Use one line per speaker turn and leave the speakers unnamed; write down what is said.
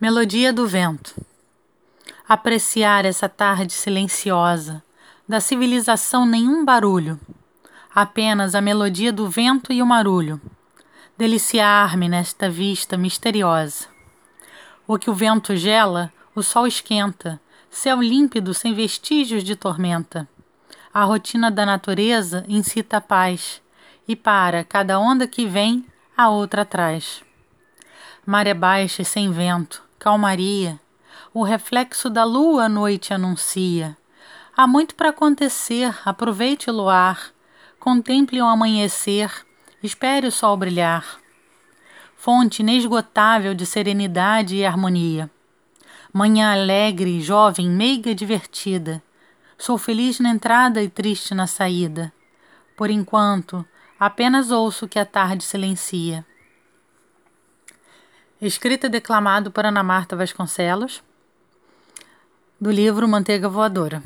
Melodia do vento. Apreciar essa tarde silenciosa, da civilização nenhum barulho, apenas a melodia do vento e o marulho. Deliciar-me nesta vista misteriosa. O que o vento gela, o sol esquenta, céu límpido sem vestígios de tormenta. A rotina da natureza incita a paz, e para cada onda que vem, a outra atrás. Maré baixa e sem vento, calmaria. O reflexo da lua à noite anuncia. Há muito para acontecer, aproveite o luar. Contemple o amanhecer, espere o sol brilhar. Fonte inesgotável de serenidade e harmonia. Manhã alegre, jovem, meiga, divertida. Sou feliz na entrada e triste na saída. Por enquanto, apenas ouço que a tarde silencia. Escrita e declamado por Ana Marta Vasconcelos, do livro Manteiga Voadora.